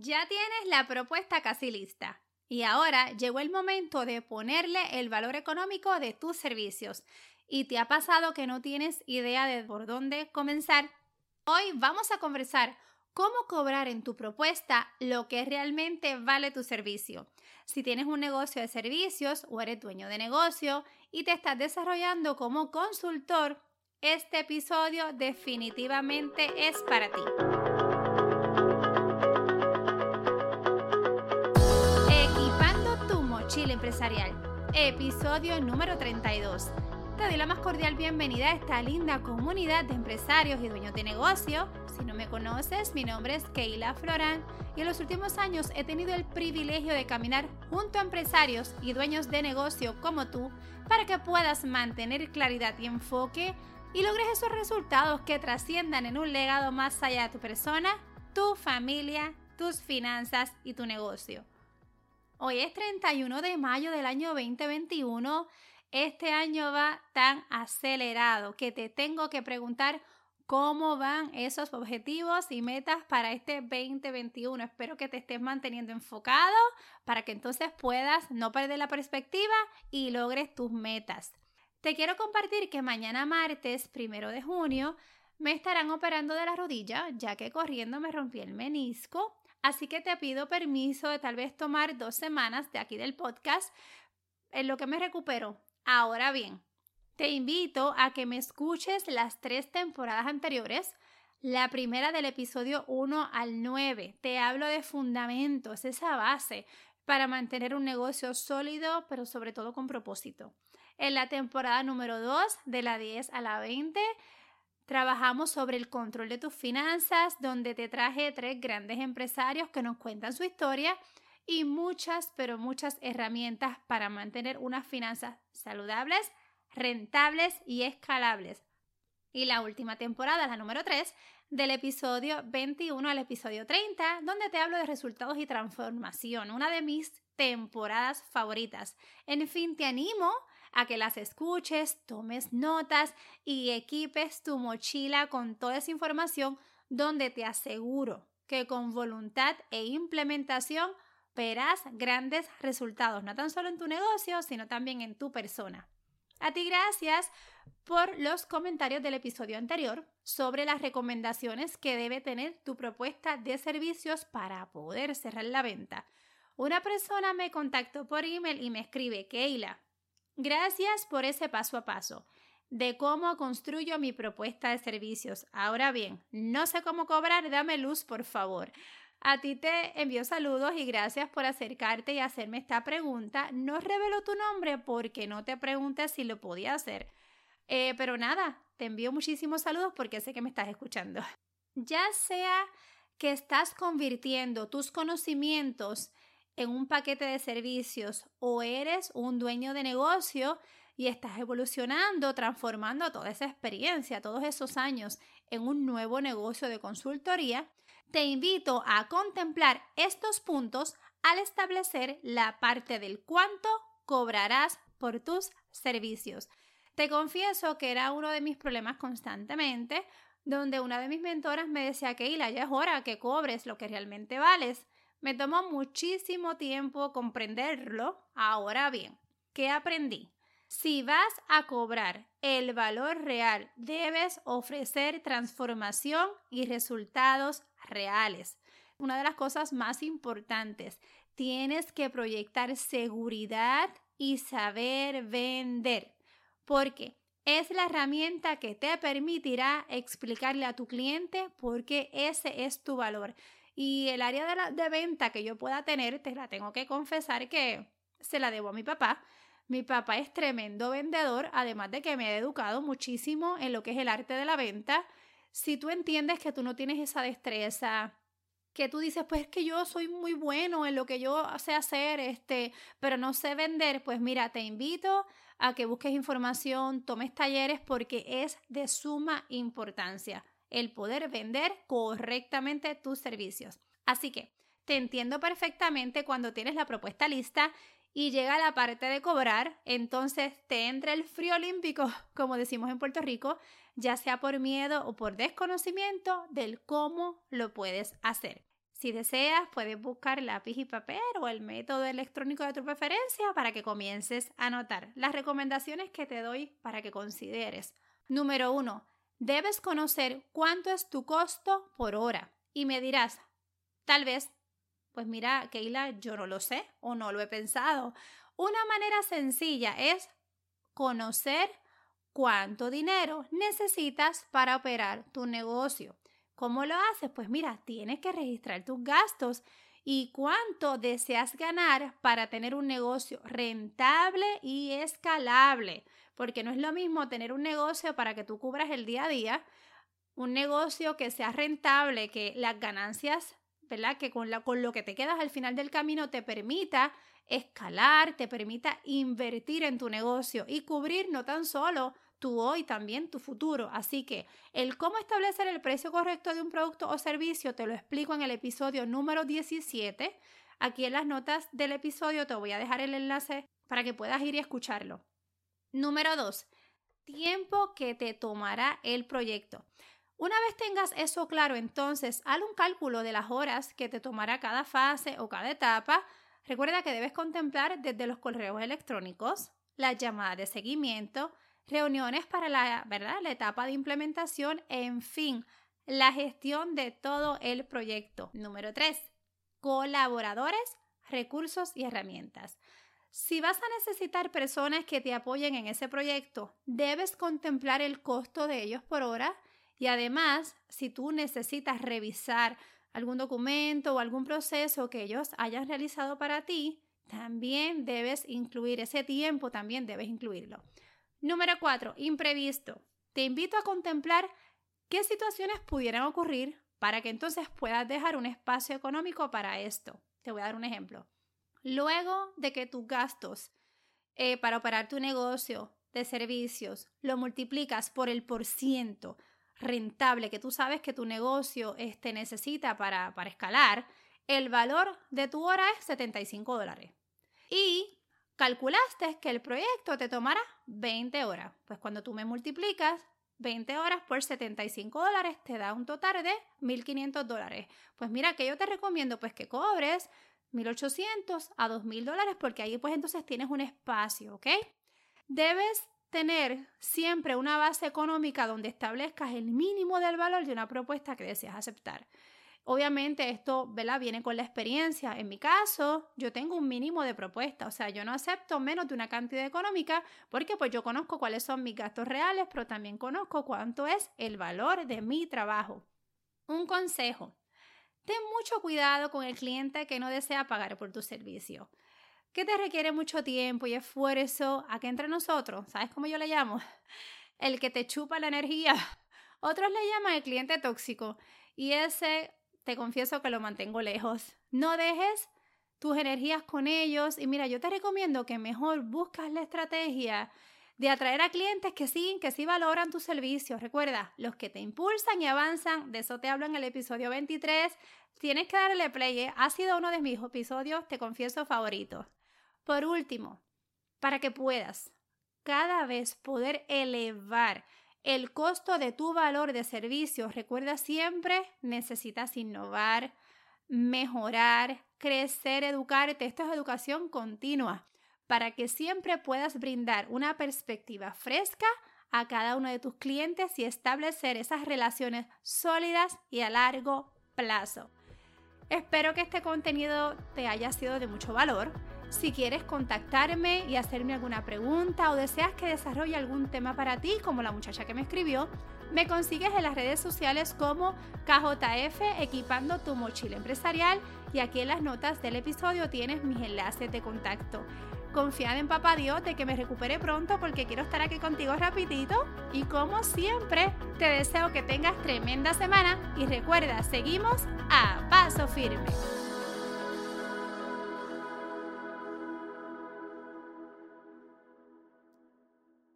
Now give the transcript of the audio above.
Ya tienes la propuesta casi lista. Y ahora llegó el momento de ponerle el valor económico de tus servicios. ¿Y te ha pasado que no tienes idea de por dónde comenzar? Hoy vamos a conversar cómo cobrar en tu propuesta lo que realmente vale tu servicio. Si tienes un negocio de servicios o eres dueño de negocio y te estás desarrollando como consultor, este episodio definitivamente es para ti. Empresarial, episodio número 32. Te doy la más cordial bienvenida a esta linda comunidad de empresarios y dueños de negocio. Si no me conoces, mi nombre es Keila Florán y en los últimos años he tenido el privilegio de caminar junto a empresarios y dueños de negocio como tú para que puedas mantener claridad y enfoque y logres esos resultados que trasciendan en un legado más allá de tu persona, tu familia, tus finanzas y tu negocio. Hoy es 31 de mayo del año 2021. Este año va tan acelerado que te tengo que preguntar cómo van esos objetivos y metas para este 2021. Espero que te estés manteniendo enfocado para que entonces puedas no perder la perspectiva y logres tus metas. Te quiero compartir que mañana martes, primero de junio, me estarán operando de la rodilla, ya que corriendo me rompí el menisco Así que te pido permiso de tal vez tomar dos semanas de aquí del podcast en lo que me recupero. Ahora bien, te invito a que me escuches las tres temporadas anteriores. La primera del episodio 1 al 9. Te hablo de fundamentos, esa base para mantener un negocio sólido, pero sobre todo con propósito. En la temporada número 2, de la 10 a la 20, Trabajamos sobre el control de tus finanzas, donde te traje tres grandes empresarios que nos cuentan su historia y muchas, pero muchas herramientas para mantener unas finanzas saludables, rentables y escalables. Y la última temporada, la número 3, del episodio 21 al episodio 30, donde te hablo de resultados y transformación, una de mis temporadas favoritas. En fin, te animo a que las escuches, tomes notas y equipes tu mochila con toda esa información donde te aseguro que con voluntad e implementación verás grandes resultados, no tan solo en tu negocio, sino también en tu persona. A ti gracias por los comentarios del episodio anterior sobre las recomendaciones que debe tener tu propuesta de servicios para poder cerrar la venta. Una persona me contactó por email y me escribe, Keila, Gracias por ese paso a paso de cómo construyo mi propuesta de servicios. Ahora bien, no sé cómo cobrar, dame luz, por favor. A ti te envío saludos y gracias por acercarte y hacerme esta pregunta. No revelo tu nombre porque no te preguntes si lo podía hacer. Eh, pero nada, te envío muchísimos saludos porque sé que me estás escuchando. Ya sea que estás convirtiendo tus conocimientos en un paquete de servicios o eres un dueño de negocio y estás evolucionando, transformando toda esa experiencia, todos esos años en un nuevo negocio de consultoría, te invito a contemplar estos puntos al establecer la parte del cuánto cobrarás por tus servicios. Te confieso que era uno de mis problemas constantemente, donde una de mis mentoras me decía que ya es hora que cobres lo que realmente vales. Me tomó muchísimo tiempo comprenderlo. Ahora bien, ¿qué aprendí? Si vas a cobrar el valor real, debes ofrecer transformación y resultados reales. Una de las cosas más importantes, tienes que proyectar seguridad y saber vender, porque es la herramienta que te permitirá explicarle a tu cliente por qué ese es tu valor. Y el área de, venta que yo pueda tener, te la tengo que confesar que se la debo a mi papá. Mi papá es tremendo vendedor, además de que me ha educado muchísimo en lo que es el arte de la venta. Si tú entiendes que tú no tienes esa destreza, que tú dices, pues es que yo soy muy bueno en lo que yo sé hacer, este, pero no sé vender, pues mira, te invito a que busques información, tomes talleres porque es de suma importancia el poder vender correctamente tus servicios. Así que te entiendo perfectamente cuando tienes la propuesta lista y llega la parte de cobrar, entonces te entra el frío olímpico, como decimos en Puerto Rico, ya sea por miedo o por desconocimiento del cómo lo puedes hacer. Si deseas, puedes buscar lápiz y papel o el método electrónico de tu preferencia para que comiences a anotar las recomendaciones que te doy para que consideres. Número uno, debes conocer cuánto es tu costo por hora. Y me dirás, tal vez, pues mira, Keila, yo no lo sé o no lo he pensado. Una manera sencilla es conocer cuánto dinero necesitas para operar tu negocio. ¿Cómo lo haces? Pues mira, tienes que registrar tus gastos y cuánto deseas ganar para tener un negocio rentable y escalable. Porque no es lo mismo tener un negocio para que tú cubras el día a día, un negocio que sea rentable, que las ganancias, ¿verdad? Que con, lo que te quedas al final del camino te permita escalar, te permita invertir en tu negocio y cubrir no tan solo tu hoy, también tu futuro. Así que el cómo establecer el precio correcto de un producto o servicio te lo explico en el episodio número 17. Aquí en las notas del episodio te voy a dejar el enlace para que puedas ir y escucharlo. Número 2. Tiempo que te tomará el proyecto. Una vez tengas eso claro, entonces haz un cálculo de las horas que te tomará cada fase o cada etapa. Recuerda que debes contemplar desde los correos electrónicos, las llamadas de seguimiento, reuniones para la, ¿verdad? la etapa de implementación, en fin, la gestión de todo el proyecto. Número 3. Colaboradores, recursos y herramientas. Si vas a necesitar personas que te apoyen en ese proyecto, debes contemplar el costo de ellos por hora y además, si tú necesitas revisar algún documento o algún proceso que ellos hayan realizado para ti, también debes incluir ese tiempo, también debes incluirlo. Número 4. Imprevisto. Te invito a contemplar qué situaciones pudieran ocurrir para que entonces puedas dejar un espacio económico para esto. Te voy a dar un ejemplo. Luego de que tus gastos eh, para operar tu negocio de servicios lo multiplicas por el por ciento rentable que tú sabes que tu negocio este, necesita para, para escalar, el valor de tu hora es 75 dólares. Y calculaste que el proyecto te tomará 20 horas. Pues cuando tú me multiplicas 20 horas por 75 dólares te da un total de 1.500 dólares. Pues mira, que yo te recomiendo pues que cobres 1.800 a 2.000 dólares porque ahí pues entonces tienes un espacio, ¿ok? Debes tener siempre una base económica donde establezcas el mínimo del valor de una propuesta que deseas aceptar. Obviamente esto ¿verdad? viene con la experiencia. En mi caso, yo tengo un mínimo de propuesta, o sea, yo no acepto menos de una cantidad económica porque pues yo conozco cuáles son mis gastos reales, pero también conozco cuánto es el valor de mi trabajo. Un consejo. Ten mucho cuidado con el cliente que no desea pagar por tu servicio. Que te requiere mucho tiempo y esfuerzo a que entre nosotros, ¿sabes cómo yo le llamo? El que te chupa la energía. Otros le llaman el cliente tóxico. Y ese te confieso que lo mantengo lejos. No dejes tus energías con ellos y mira, yo te recomiendo que mejor buscas la estrategia de atraer a clientes que sí, que sí valoran tus servicios. Recuerda, los que te impulsan y avanzan, de eso te hablo en el episodio 23. Tienes que darle play, ¿eh? ha sido uno de mis episodios, te confieso, favoritos. Por último, para que puedas cada vez poder elevar el costo de tu valor de servicio. Recuerda siempre, necesitas innovar, mejorar, crecer, educarte. Esto es educación continua para que siempre puedas brindar una perspectiva fresca a cada uno de tus clientes y establecer esas relaciones sólidas y a largo plazo. Espero que este contenido te haya sido de mucho valor. Si quieres contactarme y hacerme alguna pregunta o deseas que desarrolle algún tema para ti, como la muchacha que me escribió, me consigues en las redes sociales como KJF Equipando tu mochila empresarial y aquí en las notas del episodio tienes mis enlaces de contacto. Confiad en Papá Dios de que me recupere pronto porque quiero estar aquí contigo rapidito y como siempre te deseo que tengas tremenda semana y recuerda, seguimos a paso firme.